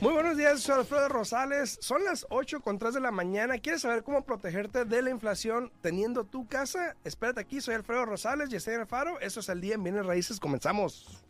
Muy buenos días, soy Alfredo Rosales. Son las 8 con 3 de la mañana. ¿Quieres saber cómo protegerte de la inflación teniendo tu casa? Espérate aquí, soy Alfredo Rosales y estoy en el Faro. Eso es el día en Bienes Raíces. Comenzamos.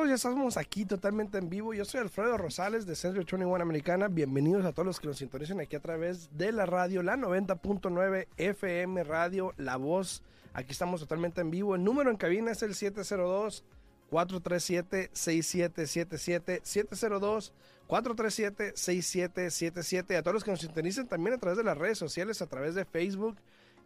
Todos, ya estamos aquí totalmente en vivo. Yo soy Alfredo Rosales de Centro 21 Americana. Bienvenidos a todos los que nos sintonizan aquí a través de la radio, la 90.9 FM Radio, La Voz. Aquí estamos totalmente en vivo. El número en cabina es el 702 437 6777 702 437 6777. A todos los que nos sintonizan también a través de las redes sociales, a través de Facebook,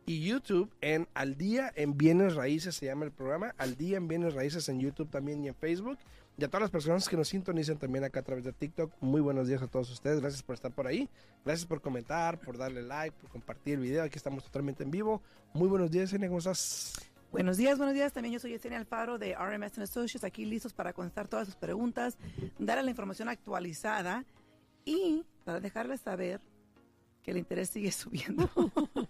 y YouTube en Al Día en Bienes Raíces, se llama el programa, Al Día en Bienes Raíces en YouTube también y en Facebook. Y a todas las personas que nos sintonizan también acá a través de TikTok, muy buenos días a todos ustedes, gracias por estar por ahí, gracias por comentar, por darle like, por compartir el video, aquí estamos totalmente en vivo. Muy buenos días, Enia, ¿cómo estás? Buenos días, buenos días. También yo soy Yesenia Alfaro de RMS Associates, aquí listos para contestar todas sus preguntas, darle la información actualizada y para dejarles saber que el interés sigue subiendo.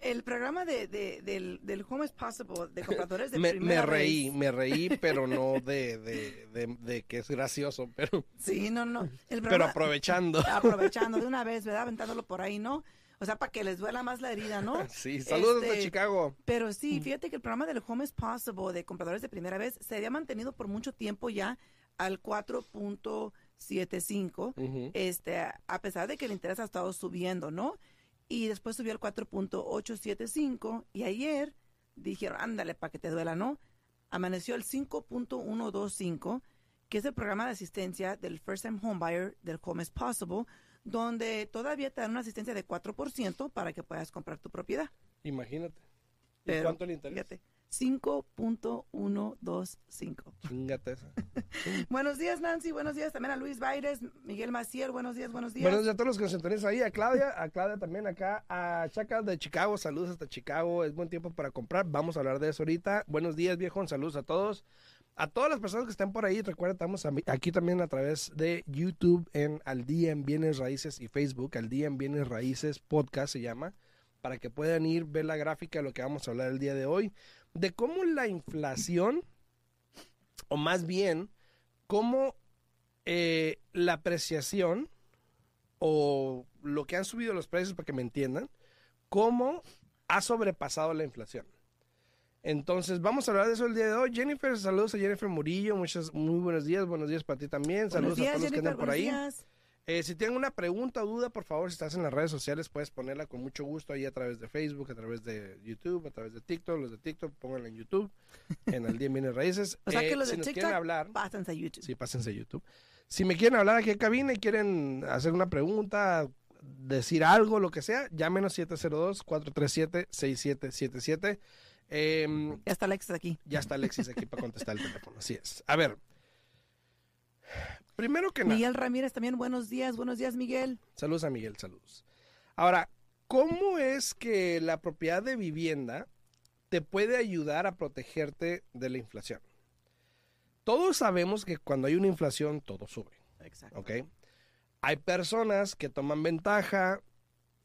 el programa de, de- del, del Home is Possible de compradores de Me, primera me reí, vez. me reí, pero no de, de, de- de que es gracioso, pero, Sí, no, no. El pero aprovechando. aprovechando de una vez, ¿verdad? Aventándolo por ahí, ¿no? O sea, para que les duela más la herida, ¿no? Sí, saludos de Este, Chicago. Pero sí, fíjate que el programa del Home is Possible de compradores de primera vez se había mantenido por mucho tiempo ya al 4.75, Ujú. este, a pesar de que el interés ha estado subiendo, ¿no? Y después subió al 4.875 y ayer dijeron, ándale, para que te duela, ¿no? Amaneció el 5.125, que es el programa de asistencia del First Time Homebuyer del Home is Possible, donde todavía te dan una asistencia de 4% para que puedas comprar tu propiedad. Imagínate. ¿Y Pero, cuánto interesa? Fíjate, 5.125. Chingate esa. Buenos días, Nancy. Buenos días también a Luis Baires, Miguel Maciel. Buenos días, buenos días. Buenos días a todos los que nos sintonizan ahí, a Claudia, a Claudia también acá, a Chaca de Chicago, saludos hasta Chicago, es buen tiempo para comprar, vamos a hablar de eso ahorita. Buenos días, viejo, saludos a todos. A todas las personas que están por ahí, recuerden, estamos aquí también a través de YouTube en Al Día en Bienes Raíces y Facebook, Al Día en Bienes Raíces Podcast se llama, para que puedan ir, ver la gráfica de lo que vamos a hablar el día de hoy, de cómo la inflación, o más bien, cómo eh, la apreciación o lo que han subido los precios, para que me entiendan, cómo ha sobrepasado la inflación. Entonces, vamos a hablar de eso el día de hoy. Jennifer, saludos a Jennifer Murillo, muchos, muy buenos días, buenos días para ti también, saludos días, a todos los que andan por ahí. días. Eh, si tienen una pregunta o duda, por favor, si estás en las redes sociales, puedes ponerla con mucho gusto ahí a través de Facebook, a través de YouTube, a través de TikTok. Los de TikTok, pónganla en YouTube, en El Día en Bienes Raíces. O sea Eh, que los si de TikTok quieren hablar, pásense a YouTube. Sí, pásense a YouTube. Si me quieren hablar aquí en cabina y quieren hacer una pregunta, decir algo, lo que sea, llámenos 702-437-6777. Em, Ya está Alexis aquí. ya está Alexis aquí para contestar el teléfono, así es. A ver, primero que nada, Miguel Ramírez también, buenos días, buenos días, Miguel. saludos a Miguel, saludos. Ahora, ¿cómo es que la propiedad de vivienda te puede ayudar a protegerte de la inflación? Todos sabemos que cuando hay una inflación, todo sube. Exacto. ¿ok? Hay personas que toman ventaja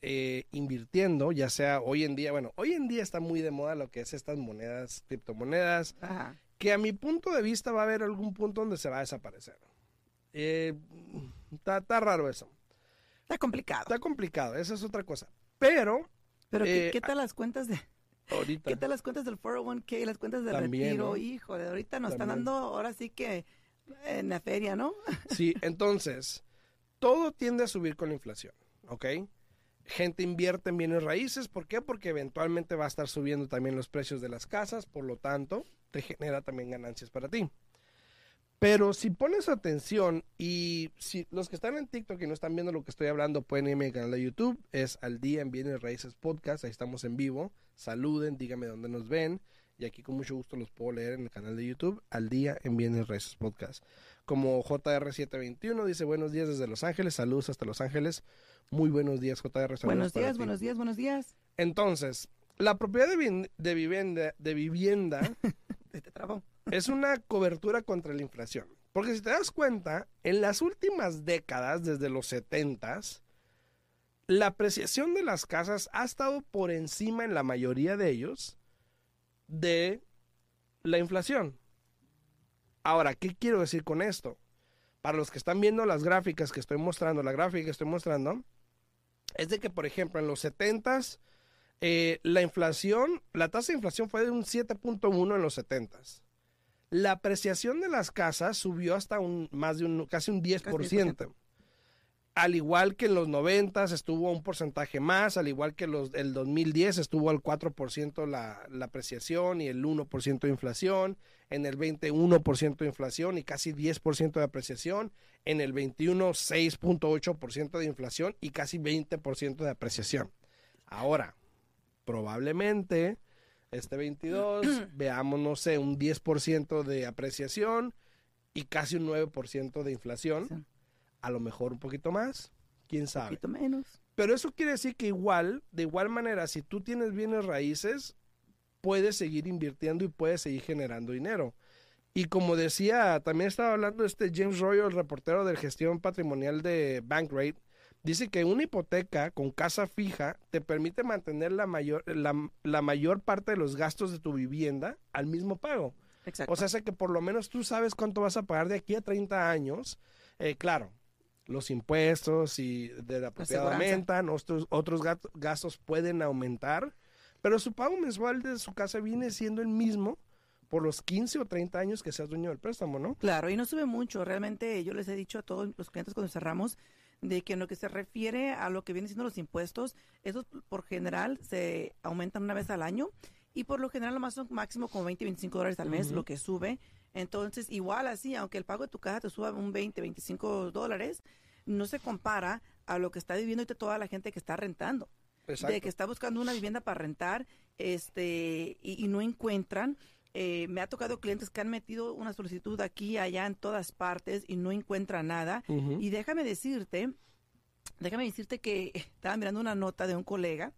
eh, invirtiendo, ya sea hoy en día, bueno, hoy en día está muy de moda lo que es estas monedas, criptomonedas, Ajá. que a mi punto de vista va a haber algún punto donde se va a desaparecer. Eh, está, está raro eso. Está complicado. Está complicado, esa es otra cosa. Pero Pero ¿qué, eh, qué tal las cuentas de ahorita qué tal las cuentas del 401k, las cuentas de También, retiro? ¿no? Hijo, de ahorita nos están dando ahora sí que en la feria, ¿no? Sí, entonces, todo tiende a subir con la inflación, ¿ok? Gente invierte en bienes raíces, ¿por qué? Porque eventualmente va a estar subiendo también los precios de las casas, por lo tanto, te genera también ganancias para ti. Pero si pones atención y si los que están en TikTok y no están viendo lo que estoy hablando, pueden irme al canal de YouTube, es Al Día en Bienes Raíces Podcast, ahí estamos en vivo, saluden, díganme dónde nos ven y aquí con mucho gusto los puedo leer en el canal de YouTube, Al Día en Bienes Raíces Podcast. como JR721. Dice buenos días desde Los Ángeles, saludos hasta Los Ángeles. Muy buenos días, JR. Buenos días, buenos días, buenos días. Entonces, la propiedad de, vi- de vivienda, de vivienda Se te trabó. Es una cobertura contra la inflación. Porque si te das cuenta, en las últimas décadas, desde los 70s, la apreciación de las casas ha estado por encima en la mayoría de ellos de la inflación. Ahora, ¿qué quiero decir con esto? Para los que están viendo las gráficas que estoy mostrando, la gráfica que estoy mostrando, es de que, por ejemplo, en los 70s, eh, la inflación, la tasa de inflación fue de un 7.1 en los 70s. La apreciación de las casas subió hasta un más de un casi un 10%. Al igual que en los 90 estuvo un porcentaje más, al igual que los el 2010 estuvo al 4% la, la apreciación y el 1% de inflación, en el 21 1% de inflación y casi 10% de apreciación, en el 21 6.8% de inflación y casi 20% de apreciación. Ahora, probablemente este 22 veamos, no sé, un 10% de apreciación y casi un 9% de inflación. Sí. A lo mejor un poquito más, quién Un sabe. poquito menos. Pero eso quiere decir que igual, de igual manera, si tú tienes bienes raíces, puedes seguir invirtiendo y puedes seguir generando dinero. Y como decía, también estaba hablando este James Royal, el reportero de gestión patrimonial de Bankrate, dice que una hipoteca con casa fija te permite mantener la mayor, la, la mayor parte de los gastos de tu vivienda al mismo pago. Exacto. O sea, hace que por lo menos tú sabes cuánto vas a pagar de aquí a 30 años. Eh, claro, los impuestos y de la propiedad aumentan, otros, otros gastos pueden aumentar, pero su pago mensual de su casa viene siendo el mismo por los 15 o 30 años que seas dueño del préstamo, ¿no? Claro, y no sube mucho. Realmente yo les he dicho a todos los clientes cuando cerramos de que en lo que se refiere a lo que vienen siendo los impuestos, esos por general se aumentan una vez al año y por lo general lo más son máximo como 20, 25 dólares al mes lo que sube. Entonces, igual así, aunque el pago de tu casa te suba un 20, 25 dólares, no se compara a lo que está viviendo ahorita toda la gente que está rentando de que está buscando una vivienda para rentar este y, y no encuentran. Eh, me ha tocado clientes que han metido una solicitud aquí, allá, en todas partes y no encuentran nada. Y déjame decirte, déjame decirte que estaba mirando una nota de un colega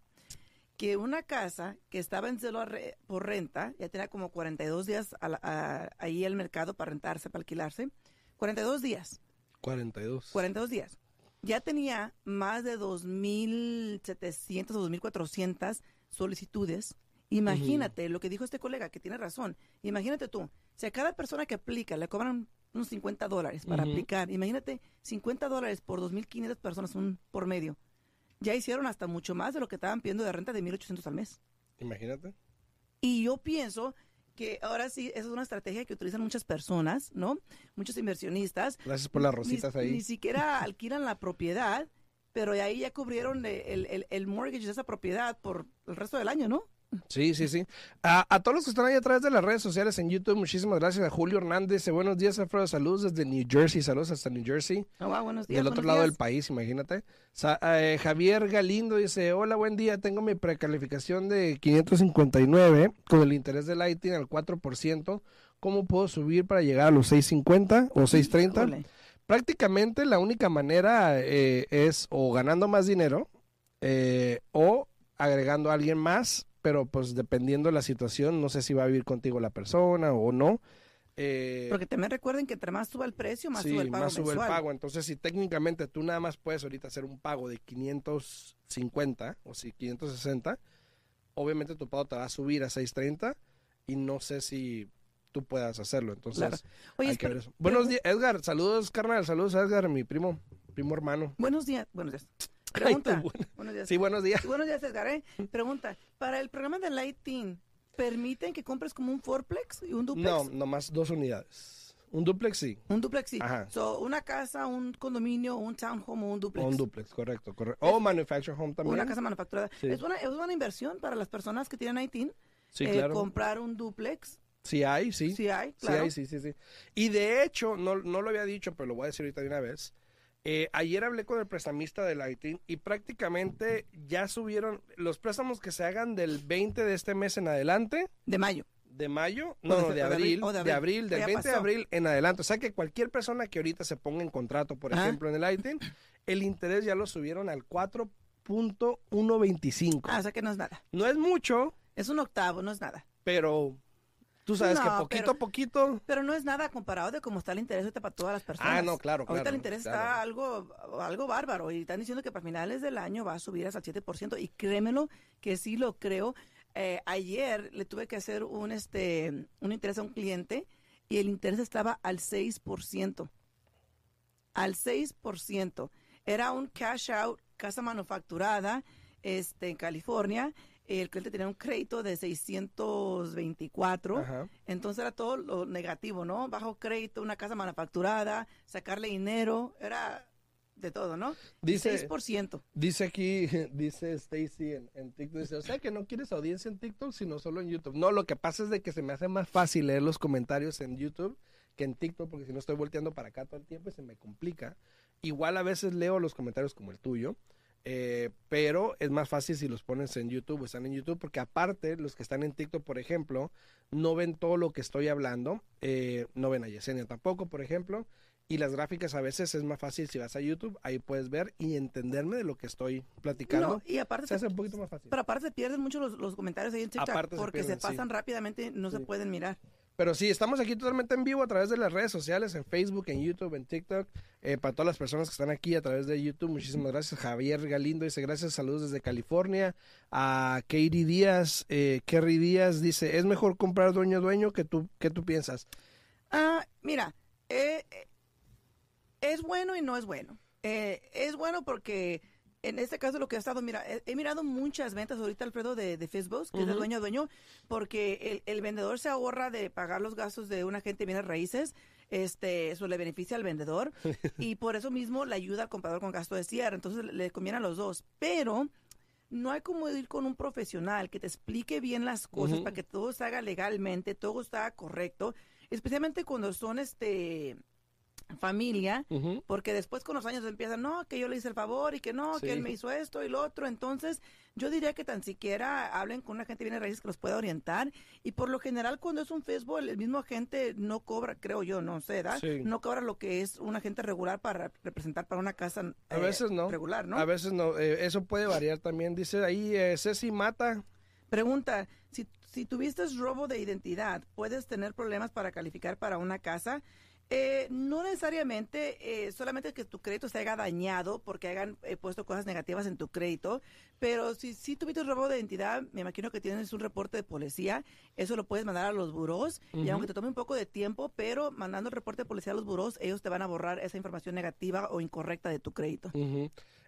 que una casa que estaba en celo re- por renta, ya tenía como 42 días a la- a- ahí el mercado para rentarse, para alquilarse, 42 días. 42. 42 días. Ya tenía más de 2.700 o 2.400 solicitudes. Imagínate lo que dijo este colega, que tiene razón. Imagínate tú, si a cada persona que aplica le cobran unos 50 dólares para aplicar, imagínate 50 dólares por 2.500 personas un por medio. Ya hicieron hasta mucho más de lo que estaban pidiendo de renta de 1.800 al mes. Imagínate. Y yo pienso que ahora sí, esa es una estrategia que utilizan muchas personas, ¿no? Muchos inversionistas Gracias por las ni- rositas ni, ahí. siquiera alquilan la propiedad, pero ahí ya cubrieron el, el, el mortgage de esa propiedad por el resto del año, ¿no? Sí, sí, sí. A, a todos los que están ahí a través de las redes sociales en YouTube, muchísimas gracias a Julio Hernández. Dice, Buenos días, Alfredo. Saludos desde New Jersey. Saludos hasta New Jersey. Ah, wow, buenos días. del otro lado días. del país, imagínate. Sa- eh, Javier Galindo dice, hola, buen día, tengo mi precalificación de 559 con el interés del ITIN al 4%. ¿Cómo puedo subir para llegar a los 650 o 630? Híjole. Prácticamente la única manera eh, es o ganando más dinero eh, o agregando a alguien más, pero pues dependiendo de la situación, no sé si va a vivir contigo la persona o no. Eh, Porque también recuerden que entre más suba el precio, más sí, sube el pago más sube el mensual. pago. Entonces, si técnicamente tú nada más puedes ahorita hacer un pago de 550 o si 560, obviamente tu pago te va a subir a 630 y no sé si tú puedas hacerlo. Entonces, Claro. Oye, hay que ver eso. Buenos días, Edgar. Saludos, carnal. Saludos a Edgar, mi primo, primo hermano. buenos días, buenos días. Ay, Pregunta. bueno. Buenos días. Sí, buenos días. Buenos días, Edgar. ¿eh? Pregunta, para el programa de Lighting, ¿permiten que compres como un fourplex y un duplex? No, nomás dos unidades. Un duplex sí. Un duplex, sí. Ajá. So, una casa, un condominio, un townhome o un duplex. O un duplex, correcto, correcto. O manufactured home también. Una casa manufacturada. Sí. Es, una, es una inversión para las personas que tienen ITIN. Sí, eh, claro. comprar un duplex. Sí hay, sí. Sí hay, Sí claro. hay, sí, sí, sí. Y de hecho, no, no lo había dicho, pero lo voy a decir ahorita de una vez. Eh, ayer hablé con el prestamista del ITIN y prácticamente ya subieron los préstamos que se hagan del 20 de este mes en adelante, De mayo. de mayo, no, de no, de de abril, de de abril, del ya 20 de abril en adelante. O sea que cualquier persona que ahorita se ponga en contrato, por ejemplo, en el ITIN, el interés ya lo subieron al 4.125. Ah, o sea que no es nada. No es mucho, Es un octavo, no es nada. pero tú sabes que No, poquito pero- a poquito. Pero no es nada comparado de cómo está el interés ahorita para todas las personas. Ah, no, claro, Ahorita claro, el interés claro. está algo, algo bárbaro y están diciendo que para finales del año va a subir hasta el 7% y créemelo que sí lo creo. Eh, ayer le tuve que hacer un, este, un interés a un cliente y el interés estaba al 6%. Al 6%. Era un cash out, casa manufacturada este, en California. El cliente tenía un crédito de 624. Ajá. Entonces era todo lo negativo, ¿no? Bajo crédito, una casa manufacturada, sacarle dinero, era de todo, ¿no? Dice- 6%. Dice aquí, dice Stacy en, en TikTok, dice, o sea que no quieres audiencia en TikTok, sino solo en YouTube. No, lo que pasa es de que se me hace más fácil leer los comentarios en YouTube que en TikTok, porque si no estoy volteando para acá todo el tiempo y se me complica. Igual a veces leo los comentarios como el tuyo, eh, pero es más fácil si los pones en YouTube o están en YouTube, porque aparte los que están en TikTok, por ejemplo, no ven todo lo que estoy hablando, eh, no ven a Yesenia tampoco, por ejemplo, y las gráficas a veces es más fácil si vas a YouTube, ahí puedes ver y entenderme de lo que estoy platicando. No, y aparte, se hace se, un poquito más fácil. pero aparte se pierden mucho los, los comentarios ahí en TikTok Aparte se porque pierden, se pasan sí. rápidamente, no se pueden mirar. Pero sí, estamos aquí totalmente en vivo a través de las redes sociales, en Facebook, en YouTube, en TikTok. Eh, para todas las personas que están aquí a través de YouTube, muchísimas gracias. Javier Galindo dice gracias, saludos desde California. A Katie Díaz, eh, Kerry Díaz dice, es mejor comprar dueño dueño que tú, ¿qué tú piensas? Ah, mira, eh, eh, es bueno y no es bueno. Eh, es bueno porque en este caso lo que ha estado, mira, he, he mirado muchas ventas ahorita, Alfredo, de, de Facebook, que es de Ujú. dueño a dueño, porque el, el vendedor se ahorra de pagar los gastos de un agente de bienes raíces, este, eso le beneficia al vendedor y por eso mismo le ayuda al comprador con gasto de cierre, entonces le conviene a los dos, pero no hay como ir con un profesional que te explique bien las cosas para que todo se haga legalmente, todo está correcto, especialmente cuando son este familia, porque después con los años empiezan, no, que yo le hice el favor y que no, Sí. que él me hizo esto y lo otro. Entonces, yo diría que tan siquiera hablen con una gente viene raíces que los pueda orientar. Y por lo general, cuando es un Facebook, el mismo agente no cobra, creo yo, no sé. Sí. No cobra lo que es un agente regular para representar para una casa A eh, veces no. regular, ¿no? A veces no, eh, eso puede variar también. Dice ahí eh, Ceci Mata, Pregunta, si, si tuviste robo de identidad, ¿puedes tener problemas para calificar para una casa? Eh, no necesariamente, eh, solamente que tu crédito se haya dañado porque hayan eh, puesto cosas negativas en tu crédito, pero si, si tuviste robo de identidad, me imagino que tienes un reporte de policía, eso lo puedes mandar a los buros y Ujú. aunque te tome un poco de tiempo, pero mandando el reporte de policía a los buros, ellos te van a borrar esa información negativa o incorrecta de tu crédito.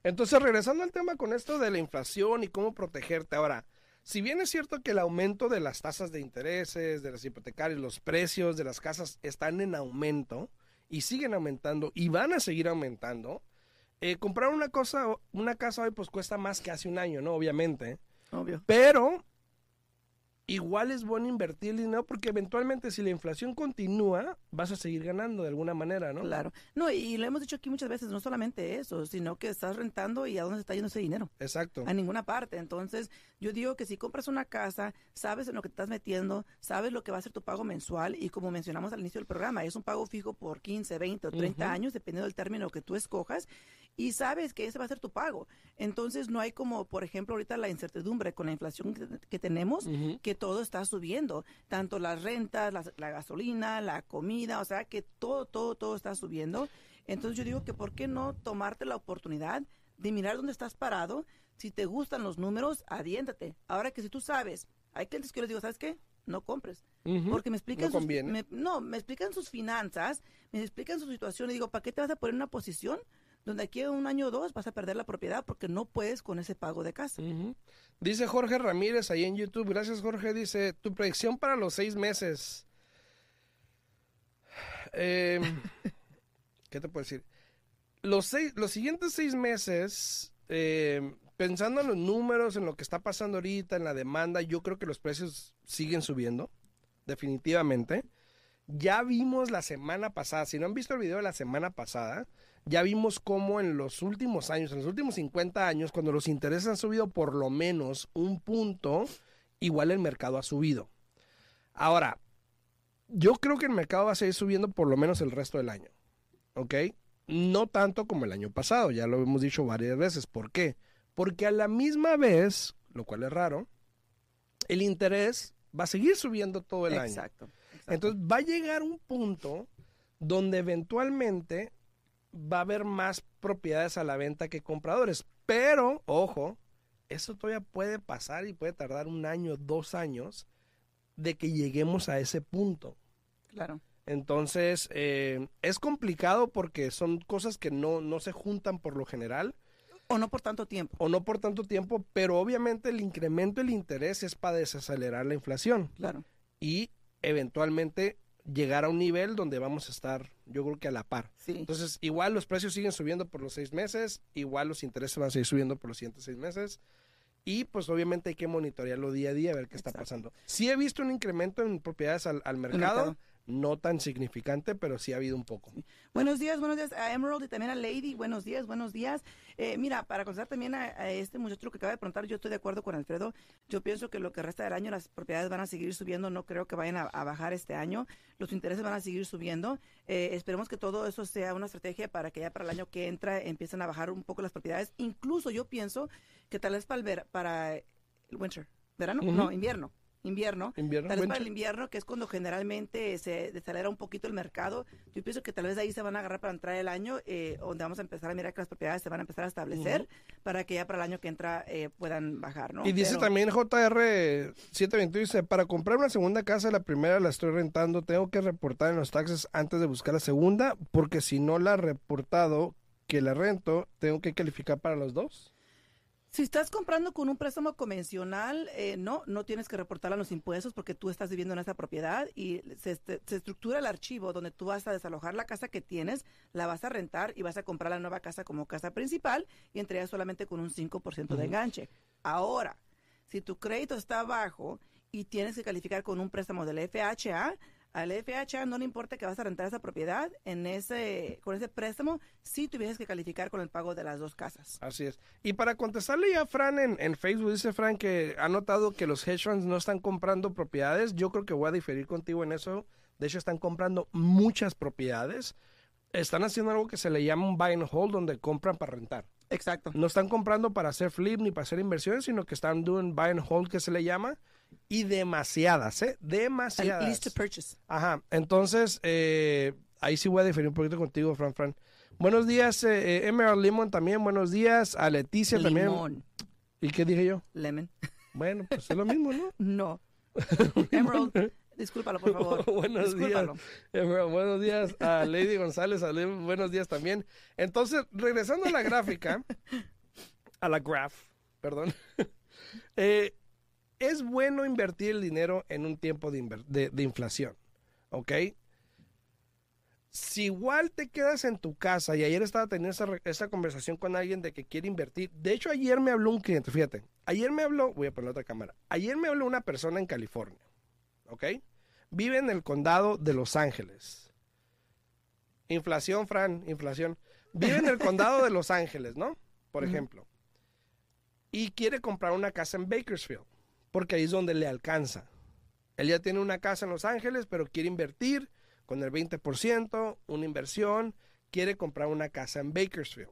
Entonces, regresando al tema con esto de la inflación y cómo protegerte. Ahora, si bien es cierto que el aumento de las tasas de intereses, de las hipotecarias, los precios de las casas están en aumento y siguen aumentando y van a seguir aumentando, eh, comprar una cosa, una casa hoy pues cuesta más que hace un año, ¿no? Obviamente. Obvio. Pero igual es bueno invertir el dinero porque eventualmente si la inflación continúa, vas a seguir ganando de alguna manera, ¿no? Claro. No, y lo hemos dicho aquí muchas veces, no solamente eso, sino que estás rentando y a dónde se está yendo ese dinero. Exacto. A ninguna parte. Entonces, yo digo que si compras una casa, sabes en lo que te estás metiendo, sabes lo que va a ser tu pago mensual y como mencionamos al inicio del programa, es un pago fijo por 15, 20 o 30 Ujú. años, dependiendo del término que tú escojas, y sabes que ese va a ser tu pago. Entonces, no hay como, por ejemplo, ahorita la incertidumbre con la inflación que, que tenemos, Ujú. que todo está subiendo, tanto las rentas, las- la, gasolina, la comida, o sea que todo, todo, todo está subiendo. Entonces yo digo que ¿por qué no tomarte la oportunidad de mirar dónde estás parado? Si te gustan los números, adiéntate. Ahora que si tú sabes, hay clientes que yo les digo, ¿sabes qué? No compres. Ujú. Porque me explican No sus, me- no, me explican sus finanzas, me explican su situación y digo, ¿para qué te vas a poner en una posición donde aquí a un año o dos vas a perder la propiedad porque no puedes con ese pago de casa? Dice Jorge Ramírez ahí en YouTube. Gracias, Jorge. Dice, tu predicción para los seis meses. Em, ¿Qué te puedo decir? Los, seis, los siguientes seis meses, em, pensando en los números, en lo que está pasando ahorita, en la demanda, yo creo que los precios siguen subiendo, definitivamente. Ya vimos la semana pasada, si no han visto el video de la semana pasada, ya vimos cómo en los últimos años, en los últimos 50 años, cuando los intereses han subido por lo menos un punto, igual el mercado ha subido. Ahora, yo creo que el mercado va a seguir subiendo por lo menos el resto del año. ¿Ok? No tanto como el año pasado, ya lo hemos dicho varias veces. ¿Por qué? Porque a la misma vez, lo cual es raro, el interés va a seguir subiendo todo el año. Exacto. exacto. Entonces va a llegar un punto donde eventualmente va a haber más propiedades a la venta que compradores. Pero, ojo, eso todavía puede pasar y puede tardar un año, dos años de que lleguemos a ese punto. claro. Entonces, eh, es complicado porque son cosas que no, no se juntan por lo general O no por tanto tiempo. o no por tanto tiempo, pero obviamente el incremento del interés es para desacelerar la inflación Claro. y eventualmente llegar a un nivel donde vamos a estar, yo creo que a la par. Sí. Entonces, igual los precios siguen subiendo por los seis meses, igual los intereses van a seguir subiendo por los siguientes seis meses. Y pues obviamente hay que monitorearlo día a día a ver qué está Exacto. pasando. Sí he visto un incremento en propiedades al, al mercado, mercado. no tan significante, pero sí ha habido un poco. Buenos días, buenos días a Emerald y también a Lady. Buenos días, buenos días. Eh, mira, para contestar también a, a este muchacho que acaba de preguntar, yo estoy de acuerdo con Alfredo. Yo pienso que lo que resta del año las propiedades van a seguir subiendo. No creo que vayan a, a bajar este año. Los intereses van a seguir subiendo. Eh, esperemos que todo eso sea una estrategia para que ya para el año que entra empiecen a bajar un poco las propiedades. Incluso yo pienso que tal vez para el, ver- para el winter, verano, Ujú. no, invierno. Invierno, Invierno, Tal vez para el invierno, que es cuando generalmente se desacelera un poquito el mercado. Yo pienso que tal vez ahí se van a agarrar para entrar el año, eh, donde vamos a empezar a mirar que las propiedades se van a empezar a establecer para que ya para el año que entra eh, puedan bajar, ¿no? Y dice Pero- también JR721, dice, para comprar una segunda casa, la primera la estoy rentando, tengo que reportar en los taxes antes de buscar la segunda, porque si no la he reportado que la rento, tengo que calificar para los dos. Si estás comprando con un préstamo convencional, eh, no, no tienes que reportar a los impuestos porque tú estás viviendo en esa propiedad y se, este- se estructura el archivo donde tú vas a desalojar la casa que tienes, la vas a rentar y vas a comprar la nueva casa como casa principal y entregas solamente con un 5% de enganche. Ahora, si tu crédito está bajo y tienes que calificar con un préstamo del FHA, al FHA no le importa que vas a rentar esa propiedad en ese, con ese préstamo, si tuvieras que calificar con el pago de las dos casas. Así es. Y para contestarle ya a Fran en, en Facebook, dice Fran que ha notado que los hedge funds no están comprando propiedades. Yo creo que voy a diferir contigo en eso. De hecho, están comprando muchas propiedades. Están haciendo algo que se le llama un buy and hold, donde compran para rentar. Exacto. No están comprando para hacer flip ni para hacer inversiones, sino que están doing buy and hold, que se le llama. Y demasiadas, ¿eh? Demasiadas. lease to purchase. Ajá, entonces, eh, ahí sí voy a diferir un poquito contigo, Fran Fran. Buenos días, eh, eh, Emerald Lemon también, buenos días, a Leticia también. Limón. ¿Y qué dije yo? Lemon. Bueno, pues es lo mismo, ¿no? No. Emerald, discúlpalo, por favor. buenos Discúlpalo. días, Emerald, buenos días a Lady González, a buenos días también. Entonces, regresando a la gráfica, a la graph, perdón, eh, es bueno invertir el dinero en un tiempo de, inver- de- de inflación, ¿ok? Si igual te quedas en tu casa, y ayer estaba teniendo esa, conversación con alguien de que quiere invertir, de hecho ayer me habló un cliente, fíjate, ayer me habló, voy a poner otra cámara, ayer me habló una persona en California, ¿ok? Vive en el condado de Los Ángeles. Inflación, Fran, inflación. Vive en el condado de Los Ángeles, ¿no? Por ejemplo. Y quiere comprar una casa en Bakersfield, porque ahí es donde le alcanza. Él ya tiene una casa en Los Ángeles, pero quiere invertir con el 20%, una inversión, quiere comprar una casa en Bakersfield.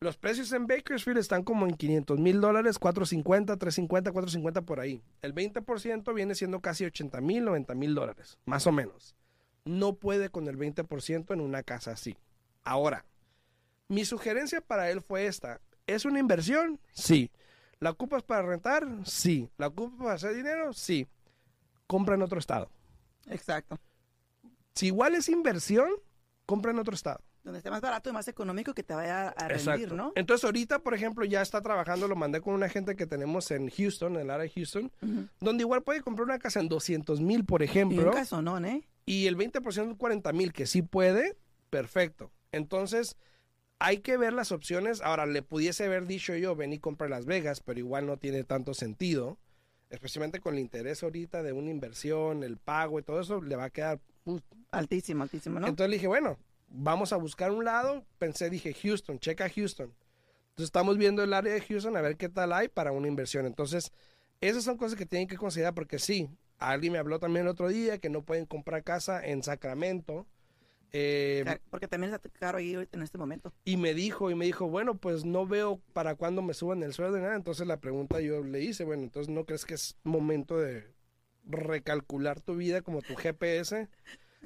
Los precios en Bakersfield están como en 500 mil dólares, 450, 350, 450 por ahí. El 20% viene siendo casi 80 mil, 90 mil dólares, más o menos. No puede con el 20% en una casa así. Ahora, mi sugerencia para él fue esta. ¿Es una inversión? Sí. ¿La ocupas para rentar? Sí. ¿La ocupas para hacer dinero? Sí. Compra en otro estado. Exacto. Si igual es inversión, compra en otro estado. Donde esté más barato y más económico que te vaya a rendir, ¿no? Entonces ahorita, por ejemplo, ya está trabajando, lo mandé con una gente que tenemos en Houston, en el área de Houston, donde igual puede comprar una casa en 200 mil, por Y ejemplo, un casonón, ¿eh? y el 20% son 40 mil, que sí puede, perfecto. Entonces, hay que ver las opciones. Ahora, le pudiese haber dicho yo, ven y compra Las Vegas, pero igual no tiene tanto sentido, especialmente con el interés ahorita de una inversión, el pago y todo eso, le va a quedar... uh, Altísimo, altísimo, ¿no? entonces le dije, bueno, vamos a buscar un lado. Pensé, dije, Houston, checa Houston. Entonces estamos viendo el área de Houston a ver qué tal hay para una inversión. Entonces, esas son cosas que tienen que considerar porque sí, alguien me habló también el otro día que no pueden comprar casa en Sacramento. Eh, Porque también está caro ahí en este momento. y me dijo, y me dijo, bueno, pues no veo para cuándo me suban el sueldo y nada. Entonces la pregunta yo le hice, bueno, entonces ¿no crees que es momento de recalcular tu vida como tu GPS?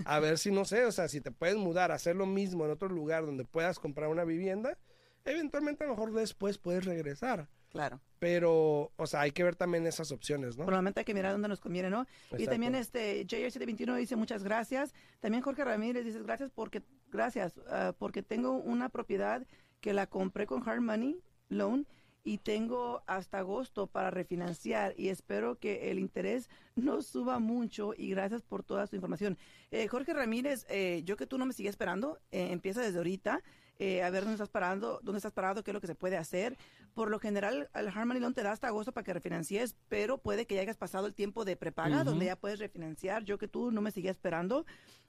A ver si, no sé, o sea, si te puedes mudar, hacer lo mismo en otro lugar donde puedas comprar una vivienda, eventualmente a lo mejor después puedes regresar. Claro. Pero, o sea, hay que ver también esas opciones, ¿no? Momento hay que mirar dónde nos conviene, ¿no? Y también este JR721 dice muchas gracias. También Jorge Ramírez dice gracias porque gracias ah, porque tengo una propiedad que la compré con Hard Money Loan y tengo hasta agosto para refinanciar y espero que el interés no suba mucho y gracias por toda su información. Eh, Jorge Ramírez, eh, yo que tú no me sigues esperando, eh, empieza desde ahorita. Eh, a ver dónde estás parando, dónde estás parado, qué es lo que se puede hacer. Por lo general, el Hard Money Loan te da hasta agosto para que refinancies, pero puede que ya hayas pasado el tiempo de prepaga, donde ya puedes refinanciar. Yo que tú no me seguía esperando,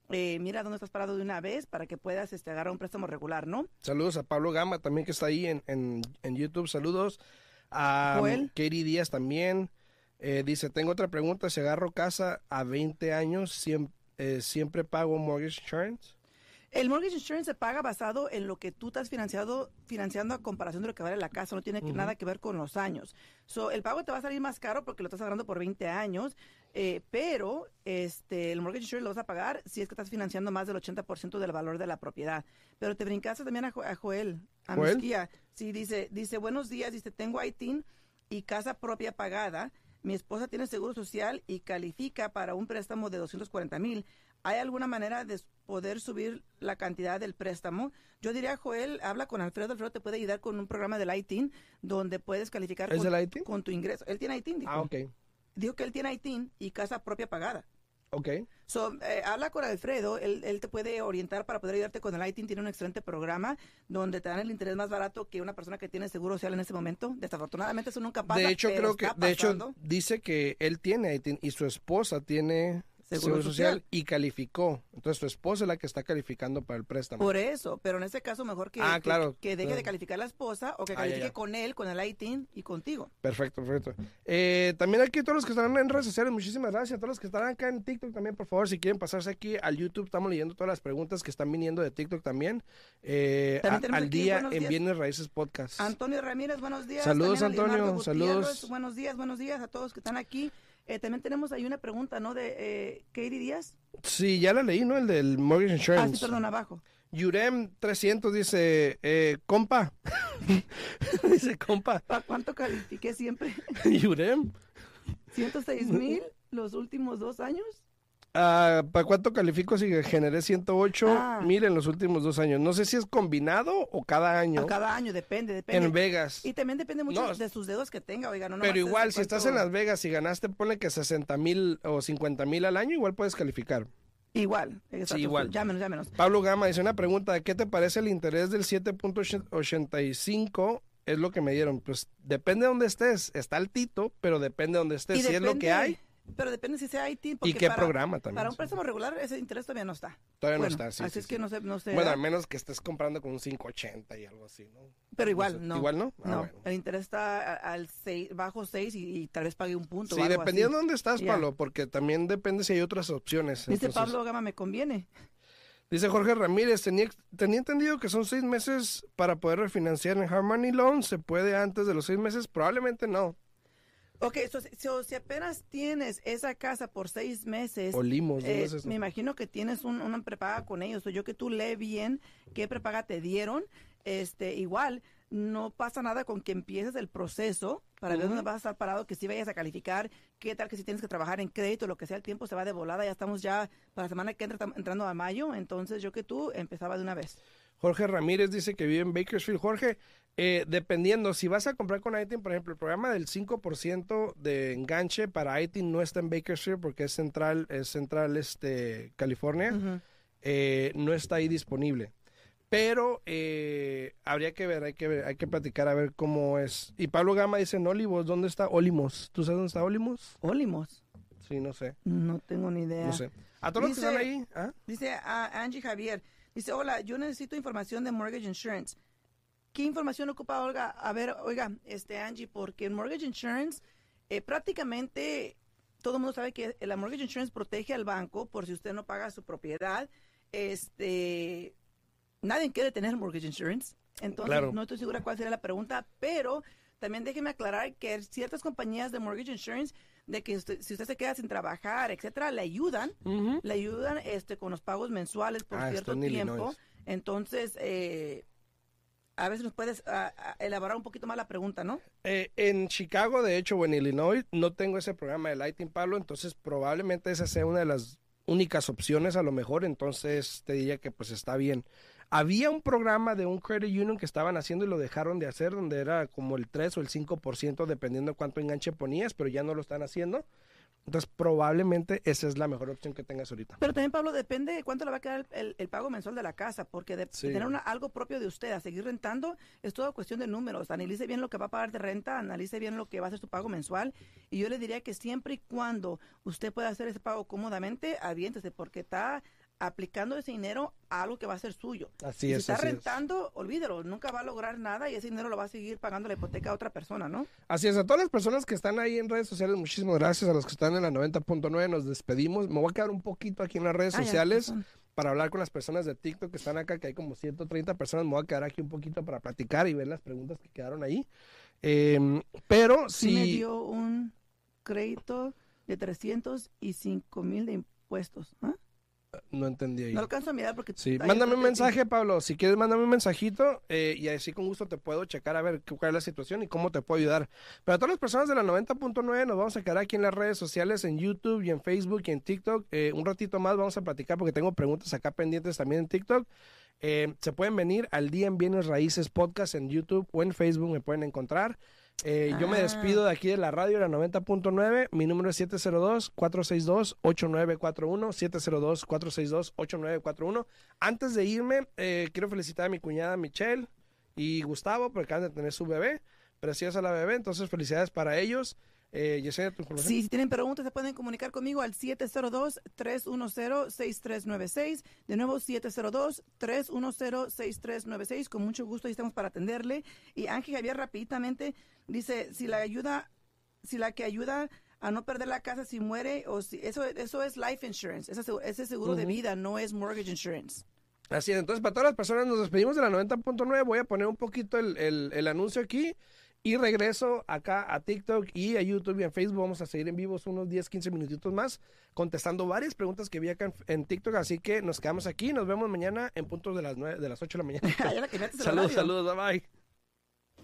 eh, mira dónde estás parado de una vez para que puedas este, agarrar un préstamo regular, ¿no? Saludos a Pablo Gama también que está ahí en, en, en YouTube. Saludos a Joel. Katie Díaz también. Eh, dice, tengo otra pregunta. Si agarro casa a 20 años, siem- eh, ¿siempre pago mortgage insurance? El mortgage insurance se paga basado en lo que tú estás financiado, financiando a comparación de lo que vale la casa, no tiene que- nada que ver con los años. So, el pago te va a salir más caro porque lo estás agarrando por 20 años, eh, pero este, el mortgage insurance lo vas a pagar si es que estás financiando más del 80% del valor de la propiedad. Pero te brincaste también a, Jo- a Joel, a ¿Joel? Misquía. Sí, dice, dice, buenos días, dice, tengo ITIN y casa propia pagada. Mi esposa tiene seguro social y califica para un préstamo de 240 mil. ¿Hay alguna manera de poder subir la cantidad del préstamo? Yo diría, Joel, habla con Alfredo. Alfredo te puede ayudar con un programa del ITIN donde puedes calificar ¿Es con, del ITIN? con tu ingreso. Él tiene ITIN, dijo. Ah, ok. Dijo que él tiene ITIN y casa propia pagada. Ok. So, eh, habla con Alfredo, él, él te puede orientar para poder ayudarte con el ITIN. Tiene un excelente programa donde te dan el interés más barato que una persona que tiene seguro social en ese momento. Desafortunadamente eso nunca pasa. de hecho, creo que, de hecho, dice que él tiene ITIN y su esposa tiene Seguro seguro, social. social. y calificó. Entonces, su esposa es la que está calificando para el préstamo. Por eso, pero en ese caso mejor que, Ah, que- claro, que, deje claro. de calificar la esposa o que Ah, ya, califique ya. con él, con el ITIN y contigo. Perfecto, perfecto. Eh, también aquí todos los que están en redes sociales, muchísimas gracias. A todos los que están acá en TikTok también, por favor, si quieren pasarse aquí al YouTube, estamos leyendo todas las preguntas que están viniendo de TikTok también. Eh, También a- al día en días. Bienes Raíces Podcast. Antonio Ramírez, buenos días. Saludos, También Antonio, saludos. Buenos días, buenos días a todos que están aquí. Eh, también tenemos ahí una pregunta, ¿no? De eh, Katie Díaz. Sí, ya la leí, ¿no? El del Mortgage Ah, sí, Insurance. perdón, abajo. Yurem 300 dice, eh, compa. dice, compa. ¿Para cuánto califiqué siempre? Yurem. 106 mil los últimos dos años. Ah, ¿Para cuánto califico si generé 108 Ah. mil en los últimos dos años? No sé si es combinado o cada año. A cada año, depende, depende. En Vegas. Y también depende mucho No. de sus dedos que tenga, oiga, no Pero igual, si estás en Las Vegas y ganaste, ponle que 60 mil o 50 mil al año, igual puedes calificar. Igual, exacto. igual. Llámenos, llámenos. Pablo Gama dice una pregunta, ¿qué te parece el interés del 7.85? Es lo que me dieron. Pues depende de dónde estés. Está altito, pero depende de dónde estés. Y Si es lo que hay Pero depende si sea IT. y porque qué para- programa también. Para un sí. préstamo regular, ese interés todavía no está. Todavía Bueno, no está, sí. Así sí, es sí. que no sé, no sé. Bueno, al menos que estés comprando con un 580 y algo así, ¿no? Pero No igual, sé. no. ¿Igual no? Ah, no, bueno. el interés está a- al seis, bajo 6 y, y tal vez pague un punto. o Sí, algo dependiendo de dónde estás. Pablo, porque también depende si hay otras opciones. Dice Entonces, Pablo Gama, me conviene. Dice Jorge Ramírez, tenía, tenía entendido que son seis meses para poder refinanciar en Harmony Loan. ¿Se puede antes de los seis meses? Probablemente no. Ok, so, so, si apenas tienes esa casa por seis meses, O limos, dos eh, meses. no. me imagino que tienes un- una prepaga con ellos. O yo que tú lee bien qué prepaga te dieron, este, igual no pasa nada con que empieces el proceso para ver Ujú. dónde vas a estar parado, que si vayas a calificar, qué tal que si tienes que trabajar en crédito, lo que sea, el tiempo se va de volada. Ya estamos ya para la semana que entra, entrando a mayo, entonces yo que tú empezaba de una vez. Jorge Ramírez dice que vive en Bakersfield. Jorge, eh, dependiendo, si vas a comprar con ITIN, por ejemplo, el programa del 5% de enganche para ITIN no está en Bakersfield porque es central, es central este, California. Eh, no está ahí disponible. Pero eh, habría que ver, hay que ver, hay que platicar a ver cómo es. Y Pablo Gama dice en Olivos, ¿dónde está Olimos? ¿Tú sabes dónde está Olimos? Olimos, Sí, no sé, no tengo ni idea. no sé. A todos los que están ahí, ¿ah? Dice a Angie Javier, dice, hola, yo necesito información de Mortgage Insurance. ¿Qué información ocupa Olga? A ver, oiga, este Angie, porque en Mortgage Insurance eh, prácticamente todo el mundo sabe que la mortgage insurance protege al banco por si usted no paga su propiedad. Este, nadie quiere tener mortgage insurance. Entonces, no estoy segura cuál sería la pregunta, pero también déjeme aclarar que ciertas compañías de mortgage insurance de que si usted se queda sin trabajar, etcétera, le ayudan, le ayudan este con los pagos mensuales por ah, cierto tiempo. Entonces, eh, a veces nos puedes elaborar un poquito más la pregunta, ¿no? Eh, en Chicago, de hecho, o en Illinois, no tengo ese programa de Lighting Pablo, entonces probablemente esa sea una de las únicas opciones a lo mejor, entonces te diría que pues está bien. Había un programa de un credit union que estaban haciendo y lo dejaron de hacer, donde era como el 3 o el 5% dependiendo de cuánto enganche ponías, pero ya no lo están haciendo. Entonces, probablemente esa es la mejor opción que tengas ahorita. Pero también, Pablo, depende de cuánto le va a quedar el, pago mensual de la casa, porque de, tener algo propio de usted a seguir rentando es toda cuestión de números. Analice bien lo que va a pagar de renta, analice bien lo que va a ser su pago mensual. Y yo le diría que siempre y cuando usted pueda hacer ese pago cómodamente, aviéntese, porque está aplicando ese dinero a algo que va a ser suyo. Así es. Si está rentando, olvídelo, nunca va a lograr nada y ese dinero lo va a seguir pagando la hipoteca a otra persona, ¿no? Así es, a todas las personas que están ahí en redes sociales, muchísimas gracias. A los que están en la 90.9, nos despedimos. Me voy a quedar un poquito aquí en las redes ah, sociales. para hablar con las personas de TikTok que están acá, que hay como 130 personas, me voy a quedar aquí un poquito para platicar y ver las preguntas que quedaron ahí. Em, pero si... Sí me dio un crédito de 305 mil de impuestos. ¿ah? No entendí ahí. No alcanzo a mirar porque... Sí, mándame un mensaje, Pablo. Si quieres, mándame un mensajito eh, y así con gusto te puedo checar a ver cuál es la situación y cómo te puedo ayudar. Pero a todas las personas de la 90.9 nos vamos a quedar aquí en las redes sociales, en YouTube y en Facebook y en TikTok. Eh, un ratito más vamos a platicar porque tengo preguntas acá pendientes también en TikTok. Eh, se pueden venir al día en Bienes Raíces Podcast en YouTube o en Facebook, me pueden encontrar. Eh, yo me despido de aquí de la radio, la 90.9. Mi número es 702-462-8941. 702-462-8941. Antes de irme, eh, quiero felicitar a mi cuñada Michelle y Gustavo porque acaban de tener su bebé. Preciosa la bebé, entonces felicidades para ellos. Eh, Yesenia, tu información. Sí, si tienen preguntas se pueden comunicar conmigo al 702-310-6396. De nuevo, 702-310-6396. Con mucho gusto, ahí estamos para atenderle. Y Ángel Javier, rápidamente, dice, si la ayuda, si la que ayuda a no perder la casa si muere, o si eso, eso es life insurance, ese, ese seguro de vida, no es mortgage insurance. Así es, entonces para todas las personas nos despedimos de la 90.9, voy a poner un poquito el, el, el anuncio aquí. Y regreso acá a TikTok y a YouTube y a Facebook. Vamos a seguir en vivos unos 10, 15 minutitos más, contestando varias preguntas que vi acá en, TikTok. Así que nos quedamos aquí. Nos vemos mañana en puntos de las, 9, de las 8 de la mañana. saludos, saludos, bye bye.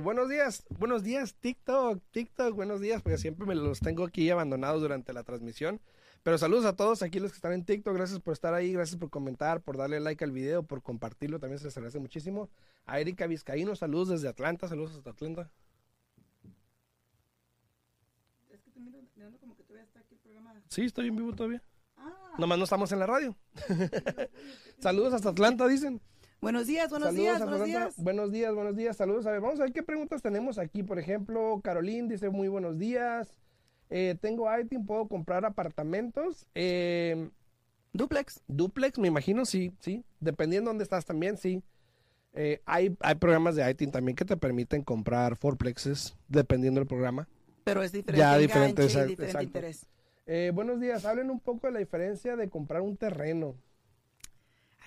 Buenos días, buenos días TikTok, TikTok, buenos días, porque siempre me los tengo aquí abandonados durante la transmisión. Pero saludos a todos aquí los que están en TikTok, gracias por estar ahí, gracias por comentar, por darle like al video, por compartirlo, también se les agradece muchísimo. A Erika Vizcaíno, saludos desde Atlanta, saludos hasta Atlanta. Es que te miro como que todavía está aquí el programa. Sí, estoy en vivo todavía. Ah. Nomás no estamos en la radio. saludos hasta Atlanta, dicen. Buenos días, buenos días, buenos días. Buenos días, buenos días, saludos. A ver, vamos a ver qué preguntas tenemos aquí. Por ejemplo, Carolín dice muy buenos días. Eh, tengo ITIN, puedo comprar apartamentos. Eh, duplex. Duplex, me imagino, sí, sí. Dependiendo de dónde estás también, sí. Eh, hay, hay programas de ITIN también que te permiten comprar fourplexes, dependiendo del programa. Pero es diferente. Ya, diferente, diferente interés. buenos días, hablen un poco de la diferencia de comprar un terreno.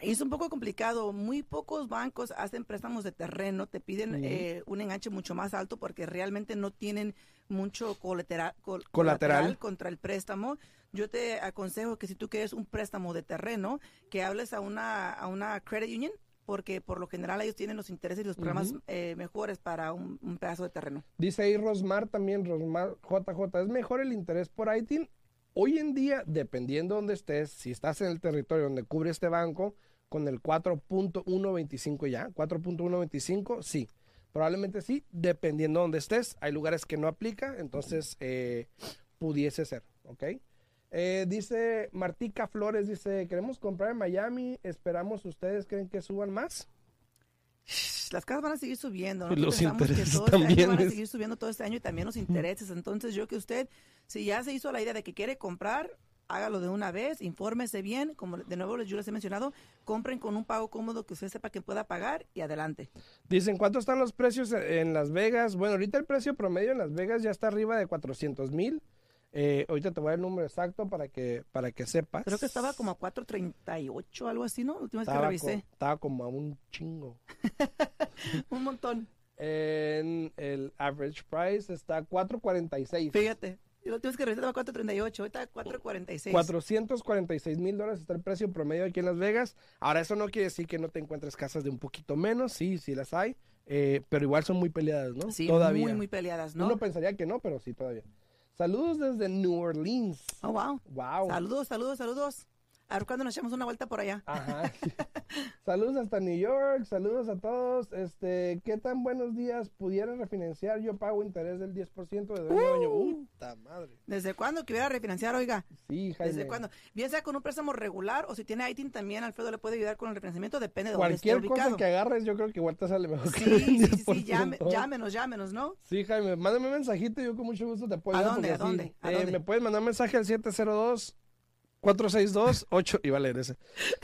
Es un poco complicado. Muy pocos bancos hacen préstamos de terreno, te piden eh, un enganche mucho más alto porque realmente no tienen mucho colateral, colateral, contra el préstamo. Yo te aconsejo que si tú quieres un préstamo de terreno, que hables a una, a una credit union porque por lo general ellos tienen los intereses y los programas eh, mejores para un, pedazo de terreno. Dice ahí Rosmar también, Rosmar JJ, ¿es mejor el interés por ITIN hoy en día, dependiendo donde estés, si estás en el territorio donde cubre este banco, con el 4.125 ya, 4.125, sí. Probablemente sí, dependiendo donde estés. Hay lugares que no aplica, entonces eh, pudiese ser, ¿ok? Eh, dice Martica Flores, dice, queremos comprar en Miami, esperamos, ¿ustedes creen que suban más? Las casas van a seguir subiendo. Y los Pensamos que intereses todo este año también van a seguir subiendo todo este año y también los intereses. Entonces yo que usted, si ya se hizo la idea de que quiere comprar, hágalo de una vez, infórmese bien, como de nuevo yo les he mencionado, compren con un pago cómodo que usted sepa que pueda pagar y adelante. Dicen, ¿cuánto están los precios en Las Vegas? Bueno, ahorita el precio promedio en Las Vegas ya está arriba de 400 mil. Eh, ahorita te voy a dar el número exacto para que, para que sepas. Creo que estaba como a 4.38, algo así, ¿no? La última vez que revisé. co- estaba como a un chingo. Un montón. En el average price está 446. Fíjate. Y la última vez que revisé estaba 4.38, ahorita 4.46. 446 mil dólares está el precio promedio aquí en Las Vegas. Ahora, eso no quiere decir que no te encuentres casas de un poquito menos. Sí, sí las hay. eh, pero igual son muy peleadas, ¿no? Sí, todavía. muy, muy peleadas, ¿no? Uno pensaría que no, pero sí, todavía. Saludos desde New Orleans. Oh, wow. Wow. Saludos, saludos, saludos. A ver cuándo nos echamos una vuelta por allá. Ajá. saludos hasta New York, saludos a todos. Este, ¿qué tan buenos días pudieran refinanciar? Yo pago interés del 10% de dueño. Uh. Puta madre. ¿Desde cuándo que hubiera refinanciar, oiga? Sí, Jaime. ¿Desde cuándo? Bien sea con un préstamo regular o si tiene ITIN también, Alfredo le puede ayudar con el refinanciamiento, depende de dónde esté Cualquier cosa ubicado. que agarres, yo creo que igual te sale mejor. Sí, que el sí, sí, sí, 10%. llame- llámenos, llámenos, ¿no? Sí, Jaime, mándame un mensajito y yo con mucho gusto te puedo ¿A ayudar, dónde, a dónde, a eh, dónde? Me puedes mandar un mensaje al 702 462 8 iba a leer ese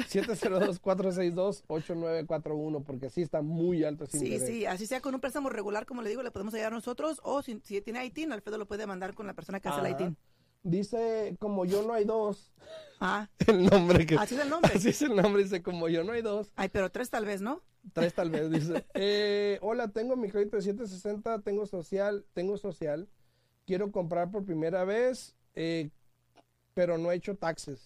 702 462 8941 porque sí está muy alto ese Sí, interés. sí, así sea con un préstamo regular, como le digo, le podemos ayudar nosotros o si, si tiene ITIN, Alfredo lo puede mandar con la persona que hace el. ITIN. Dice como yo no hay dos Ah, el nombre que así es el nombre. así es el nombre dice como yo no hay dos Ay, pero tres tal vez, ¿no? tres tal vez dice eh, hola tengo mi crédito de 760 tengo social tengo social quiero comprar por primera vez eh, pero no he hecho taxes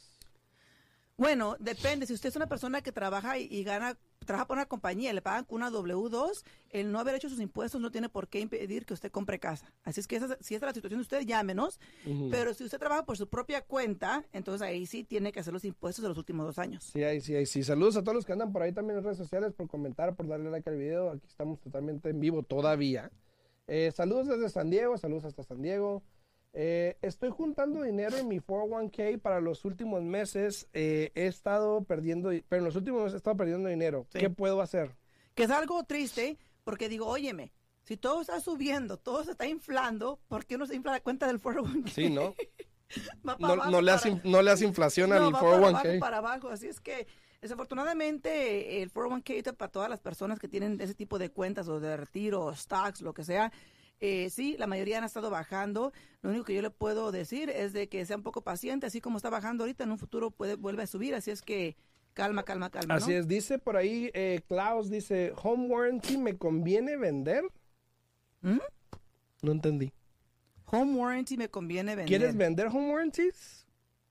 Bueno, depende. Si usted es una persona que trabaja y, y gana, trabaja por una compañía, le pagan con una W2, el no haber hecho sus impuestos no tiene por qué impedir que usted compre casa. Así es que esa- si esa es la situación de usted, llámenos. Pero si usted trabaja por su propia cuenta, entonces ahí sí tiene que hacer los impuestos de los últimos dos años. Sí, ahí sí, ahí sí. Saludos a todos los que andan por ahí también en redes sociales, por comentar, por darle like al video. Aquí estamos totalmente en vivo todavía. Eh, saludos desde San Diego, saludos hasta San Diego. Eh, estoy juntando dinero en mi 401k para los últimos meses. Eh, he estado perdiendo, pero en los últimos meses he estado perdiendo dinero. Sí. ¿Qué puedo hacer? Que es algo triste, porque digo, óyeme, si todo está subiendo, todo se está inflando, ¿por qué no se infla la cuenta del 401k? Sí, ¿no? No, le, hace, no le hace inflación No, al va para abajo, 401k. para abajo. Así es que, desafortunadamente, el 401k ahorita para todas las personas que tienen ese tipo de cuentas o de retiro, o stocks, lo que sea, eh, sí, la mayoría han estado bajando. Lo único que yo le puedo decir es de que sea un poco paciente, así como está bajando ahorita, en un futuro puede vuelve a subir. Así es que calma, calma, calma. Así ¿no? es, dice por ahí, eh, Klaus dice, home warranty, ¿me conviene vender? ¿Mm? No entendí. Home warranty me conviene vender. ¿Quieres vender home warranties?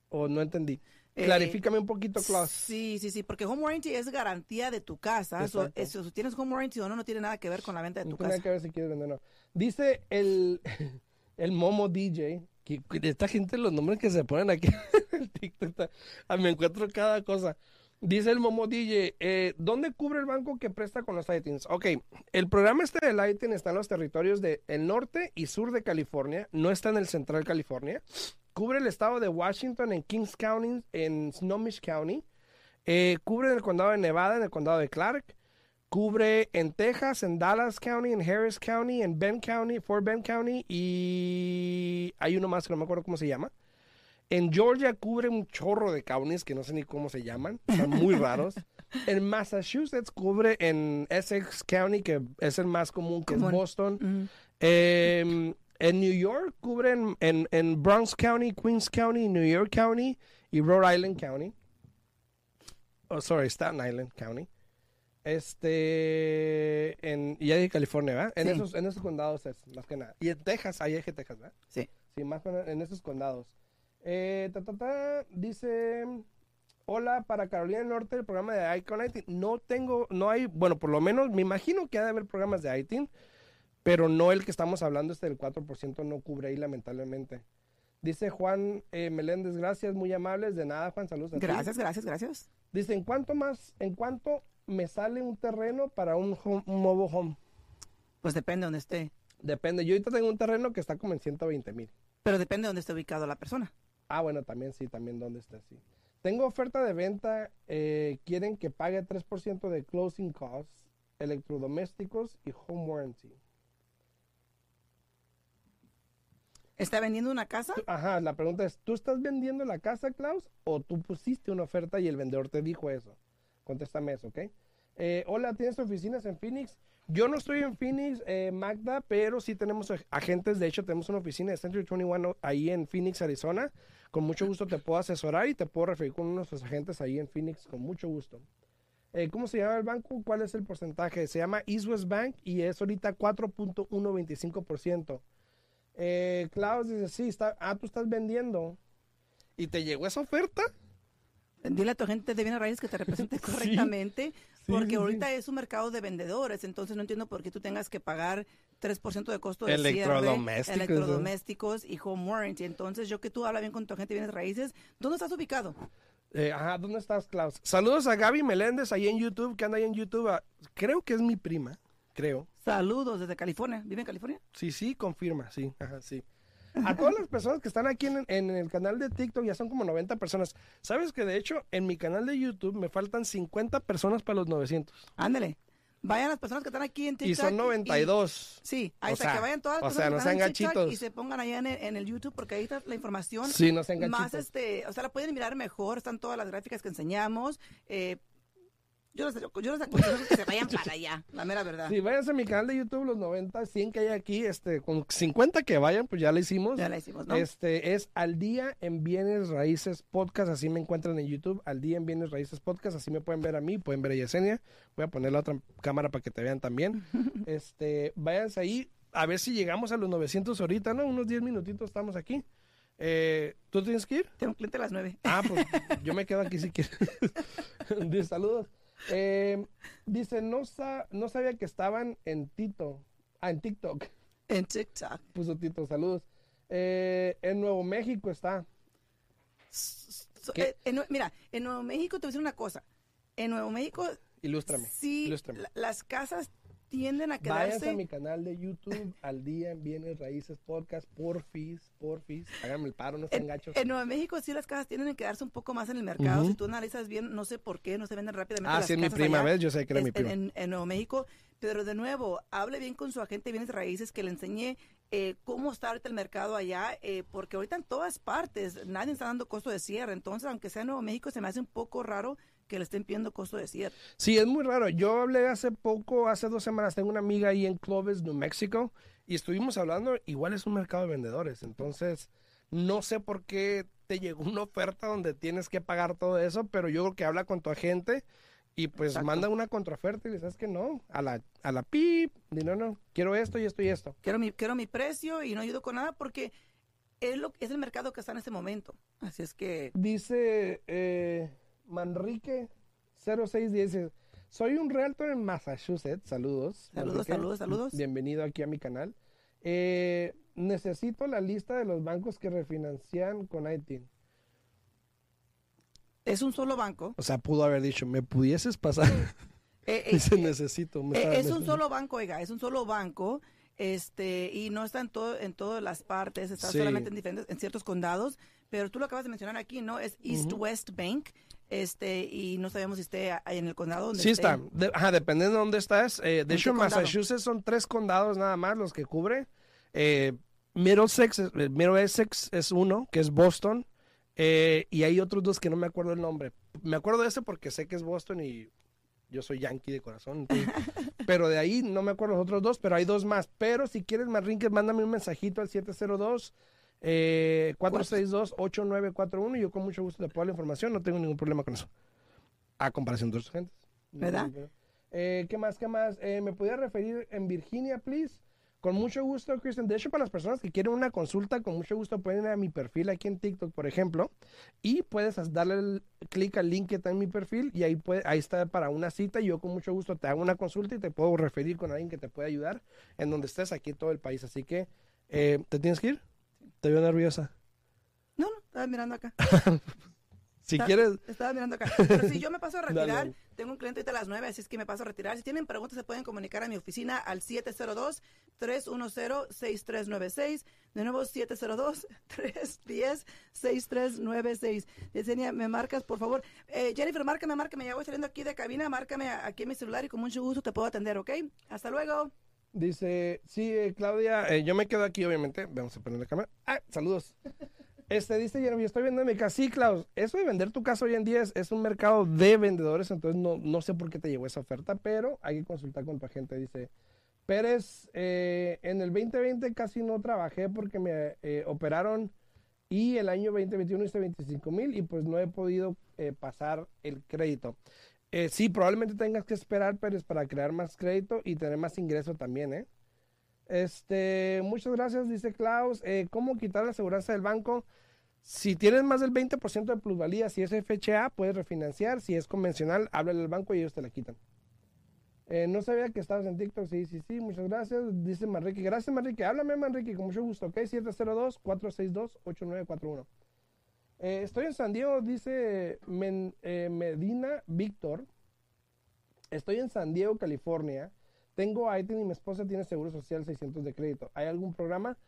¿O no entendí? Eh, Clarifícame un poquito, Klaus. Sí, sí, sí, porque home warranty es garantía de tu casa. So, Exacto. eso, si tienes home warranty o no, no tiene nada que ver con la venta de No tu tiene nada casa. que ver si quieres vender o no. Dice el, el Momo DJ, que que esta gente los nombres que se ponen aquí en el TikTok, está- ah, me encuentro cada cosa. Dice el Momo DJ, eh, ¿dónde cubre el banco que presta con los ITINs? Ok, el programa este del ITIN está en los territorios del norte y sur de California, no está en el central California. Cubre el estado de Washington en Kings County, en Snohomish County. Eh, cubre en el condado de Nevada, en el condado de Clark. Cubre en Texas, en Dallas County, en Harris County, en Ben County, Fort Bend County y hay uno más que no me acuerdo cómo se llama. En Georgia cubre un chorro de counties que no sé ni cómo se llaman, son muy raros. En Massachusetts cubre en Essex County, que es el más común, que Común. es Boston. Ujú. Eh, en New York cubre en, en- Bronx County, Queens County, New York County y Rhode Island County. Oh, sorry, Staten Island County. Este, en, y ya dije California, ¿verdad? En, Sí. esos, en esos condados es, más que nada. Y en Texas, ahí dije Texas, ¿verdad? Sí. Sí, más que nada en esos condados. Eh, ta, ta, ta, dice, hola, para Carolina del Norte, el programa de Icon ITIN. No tengo, no hay, bueno, por lo menos me imagino que ha de haber programas de ITIN, pero no el que estamos hablando, este del 4% no cubre ahí lamentablemente. Dice Juan eh, Meléndez, gracias, muy amables. De nada, Juan, saludos a ti. Gracias, gracias, gracias. Dice, ¿en cuánto más, en cuánto me sale un terreno para un, home- un mobile home? Pues depende de donde esté. Depende. Yo ahorita tengo un terreno que está como en 120 mil. Pero depende de donde esté ubicado la persona. Ah, bueno, también sí, también dónde está, sí. Tengo oferta de venta, eh, quieren que pague 3% de closing costs, electrodomésticos y home warranty. ¿Está vendiendo una casa? Ajá, la pregunta es, ¿tú estás vendiendo la casa, Klaus? ¿O tú pusiste una oferta y el vendedor te dijo eso? Contéstame eso, ¿ok? Eh, hola, ¿tienes oficinas en Phoenix? Yo no estoy en Phoenix, eh, Magda, pero sí tenemos ag- agentes. De hecho, tenemos una oficina de Century 21 ahí en Phoenix, Arizona. Con mucho gusto te puedo asesorar y te puedo referir con unos de nuestros agentes ahí en Phoenix, con mucho gusto. Eh, ¿Cómo se llama el banco? ¿Cuál es el porcentaje? Se llama East West Bank y es ahorita 4.125%. Eh, Klaus dice, sí, está, ah, tú estás vendiendo. ¿Y te llegó esa oferta? Dile a tu agente de bienes raíces que te represente correctamente, Sí, porque sí, ahorita es un mercado de vendedores, entonces no entiendo por qué tú tengas que pagar 3% de costo de cierre, Electrodomésticos, ¿no? electrodomésticos y home warranty. Entonces, yo que tú hablas bien con tu agente de bienes raíces, ¿dónde estás ubicado? Eh, ajá, ¿dónde estás, Klaus? Saludos a Gaby Meléndez ahí en YouTube, que anda ahí en YouTube. Ah, creo que es mi prima, creo. Saludos desde California. ¿Vive en California? Sí, sí, confirma, sí, ajá, sí. A todas las personas que están aquí en, en el canal de TikTok, ya son como 90 personas. ¿Sabes que de hecho en mi canal de YouTube me faltan 50 personas para los 900? Ándale. Vayan las personas que están aquí en TikTok. Y son 92. Sí, ahí O está, sea, que vayan todas las o sea, personas no que sean están en y se pongan allá en el, en el YouTube porque ahí está la información. Sí, no sean Más gachitos. este, o sea, la pueden mirar mejor, están todas las gráficas que enseñamos. Eh, yo les, yo les aconsejo que se vayan para allá, la mera verdad. Sí, váyanse a mi canal de YouTube, los 90, 100 que hay aquí, este, con 50 que vayan, pues ya lo hicimos. Ya la hicimos, ¿no? Este es Al Día en Bienes Raíces Podcast, así me encuentran en YouTube, Al Día en Bienes Raíces Podcast, así me pueden ver a mí, pueden ver a Yesenia, voy a poner la otra cámara para que te vean también. este, váyanse ahí, a ver si llegamos a los 900 ahorita, ¿no? Unos 10 minutitos estamos aquí. Eh, ¿Tú tienes que ir? Tengo un cliente a las nueve. Ah, pues yo me quedo aquí si quieres. Saludos. Eh, dice, no, sa- no sabía que estaban en Tito. Ah, en TikTok. En TikTok. Puso Tito, saludos. Eh, en Nuevo México está. Eh, en mira, en Nuevo México te voy a decir una cosa. En Nuevo México, Ilústrame. sí, ilústrame. las casas tienden a Váyanse a quedarse. mi canal de YouTube, Al Día en Bienes Raíces Podcast, porfis, porfis. Háganme el paro, no estén En, gachos. en Nuevo México sí las casas tienden a quedarse un poco más en el mercado. Si tú analizas bien, no sé por qué no se venden rápidamente Ah, las sí, es mi prima, allá. ¿ves? Yo sé que era Es- mi prima. En, en Nuevo México. Pero de nuevo, hable bien con su agente de bienes raíces que le enseñe eh, cómo está ahorita el mercado allá, eh, porque ahorita en todas partes nadie está dando costo de cierre. Entonces, aunque sea en Nuevo México, se me hace un poco raro que le estén pidiendo costo de cierre. Sí, es muy raro. Yo hablé hace poco, hace dos semanas, tengo una amiga ahí en Clovis, New Mexico, y estuvimos hablando, igual es un mercado de vendedores, entonces no sé por qué te llegó una oferta donde tienes que pagar todo eso, pero yo creo que habla con tu agente y pues Exacto. manda una contraoferta y le sabes que no, a la, a la pip, di no, no, quiero esto y esto y esto. Quiero mi, quiero mi precio y no ayudo con nada porque es, lo, es el mercado que está en este momento. Así es que Dice eh, Manrique 0610, soy un realtor en Massachusetts, saludos. Saludos, Manrique. saludos, saludos. Bienvenido aquí a mi canal. Eh, necesito la lista de los bancos que refinancian con ITIN. es un solo banco. O sea, pudo haber dicho, ¿me pudieses pasar? Eh, eh, Dice, necesito. me es un necesito". solo banco, oiga, es un solo banco, este, y no está en todo, en todas las partes, está Sí. solamente en diferentes, en ciertos condados, pero tú lo acabas de mencionar aquí, ¿no? Es East. West Bank, este, y no sabemos si esté en el condado donde Sí esté. está. De- ajá, dependiendo de dónde estás. Eh, de ¿En hecho, condado? Massachusetts son tres condados nada más los que cubre. Eh, Middlesex, es- eh, Middlesex es uno, que es Boston. eh, y hay otros dos que no me acuerdo el nombre. Me acuerdo de ese porque sé que es Boston y yo soy yankee de corazón. entonces- pero de ahí no me acuerdo los otros dos, pero hay dos más. Pero si quieres, Marrinques, mándame un mensajito al 702. Eh, 462-8941 y yo con mucho gusto te puedo dar la información, no tengo ningún problema con eso. A comparación de otros gentes. ¿Verdad? Eh, ¿Qué más? ¿Qué más? Eh, ¿Me pudiera referir en Virginia, please? Con mucho gusto, Kristen. De hecho, para las personas que quieren una consulta, con mucho gusto pueden ir a mi perfil aquí en TikTok, por ejemplo, y puedes darle clic al link que está en mi perfil y ahí, puede, ahí está para una cita y yo con mucho gusto te hago una consulta y te puedo referir con alguien que te pueda ayudar en donde estés aquí en todo el país. Así que, eh, ¿te tienes que ir? Te veo nerviosa. No, no, estaba mirando acá. Si Está- quieres, Estaba mirando acá. Pero si yo me paso a retirar, dale. tengo un cliente ahorita a las 9, así es que me paso a retirar. Si tienen preguntas, se pueden comunicar a mi oficina al 702-310-6396. De nuevo, 702-310-6396. Yesenia, me marcas, por favor. Eh, Jennifer, márcame, márcame. Ya voy saliendo aquí de cabina. Márcame aquí en mi celular y con mucho gusto te puedo atender, ¿ok? Hasta luego. Dice, sí, eh, Claudia, eh, yo me quedo aquí, obviamente. Vamos a poner la cámara. Ah, saludos. Este, dice Jeremy, estoy vendiendo mi casa. Sí, Klaus, eso de vender tu casa hoy en día es, es un mercado de vendedores, entonces no, no sé por qué te llegó esa oferta, pero hay que consultar con tu agente. Dice, Pérez, eh, en el 2020 casi no trabajé porque me eh, operaron y el año 2021 hice 25 mil y pues no he podido eh, pasar el crédito. Eh, sí, probablemente tengas que esperar, Pérez, para crear más crédito y tener más ingreso también, ¿eh? Este, muchas gracias, dice Klaus. Eh, ¿Cómo quitar la aseguranza del banco? Si tienes más del 20% de plusvalía, si es FHA, puedes refinanciar. Si es convencional, háblale al banco y ellos te la quitan. Eh, no sabía que estabas en TikTok. Sí, sí, sí, muchas gracias. Dice Manrique. Gracias, Manrique. Háblame, Manrique, con mucho gusto. Ok, 702-462-8941. Eh, estoy en San Diego, dice eh, Medina Víctor. Estoy en San Diego, California. Tengo ITIN y mi esposa tiene seguro social 600 de crédito. ¿Hay algún programa?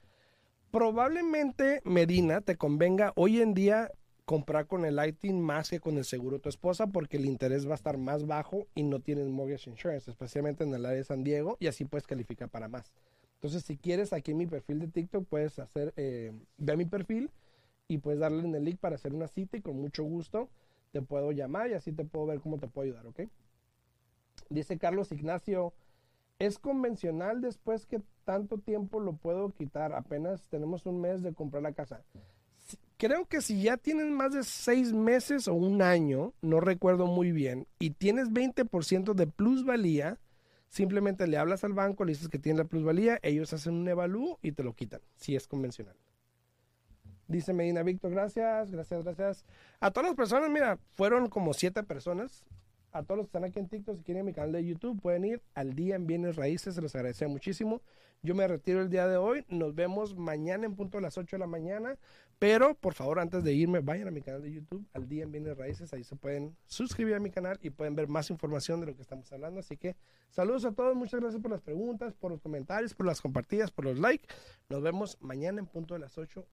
Probablemente, Medina, te convenga hoy en día comprar con el ITIN más que con el seguro de tu esposa porque el interés va a estar más bajo y no tienes mortgage insurance, especialmente en el área de San Diego y así puedes calificar para más. Entonces, si quieres, aquí en mi perfil de TikTok puedes hacer, eh, ve a mi perfil y puedes darle en el link para hacer una cita y con mucho gusto te puedo llamar y así te puedo ver cómo te puedo ayudar, ¿ok? Dice Carlos Ignacio, ¿es convencional después que tanto tiempo lo puedo quitar? Apenas tenemos un mes de comprar la casa. Creo que si ya tienes más de seis meses o un año, no recuerdo muy bien, y tienes 20% de plusvalía, simplemente le hablas al banco, le dices que tiene la plusvalía, ellos hacen un evalúo y te lo quitan, si es convencional. Dice Medina Víctor, gracias, gracias, gracias. A todas las personas, mira, fueron como siete personas. A todos los que están aquí en TikTok, si quieren mi canal de YouTube, pueden ir al día en Bienes Raíces, se los agradecería muchísimo. Yo me retiro el día de hoy, nos vemos mañana en punto a las 8 de la mañana, pero por favor, antes de irme, vayan a mi canal de YouTube, al día en Bienes Raíces, ahí se pueden suscribir a mi canal y pueden ver más información de lo que estamos hablando. Así que saludos a todos, muchas gracias por las preguntas, por los comentarios, por las compartidas, por los likes. Nos vemos mañana en punto de las 8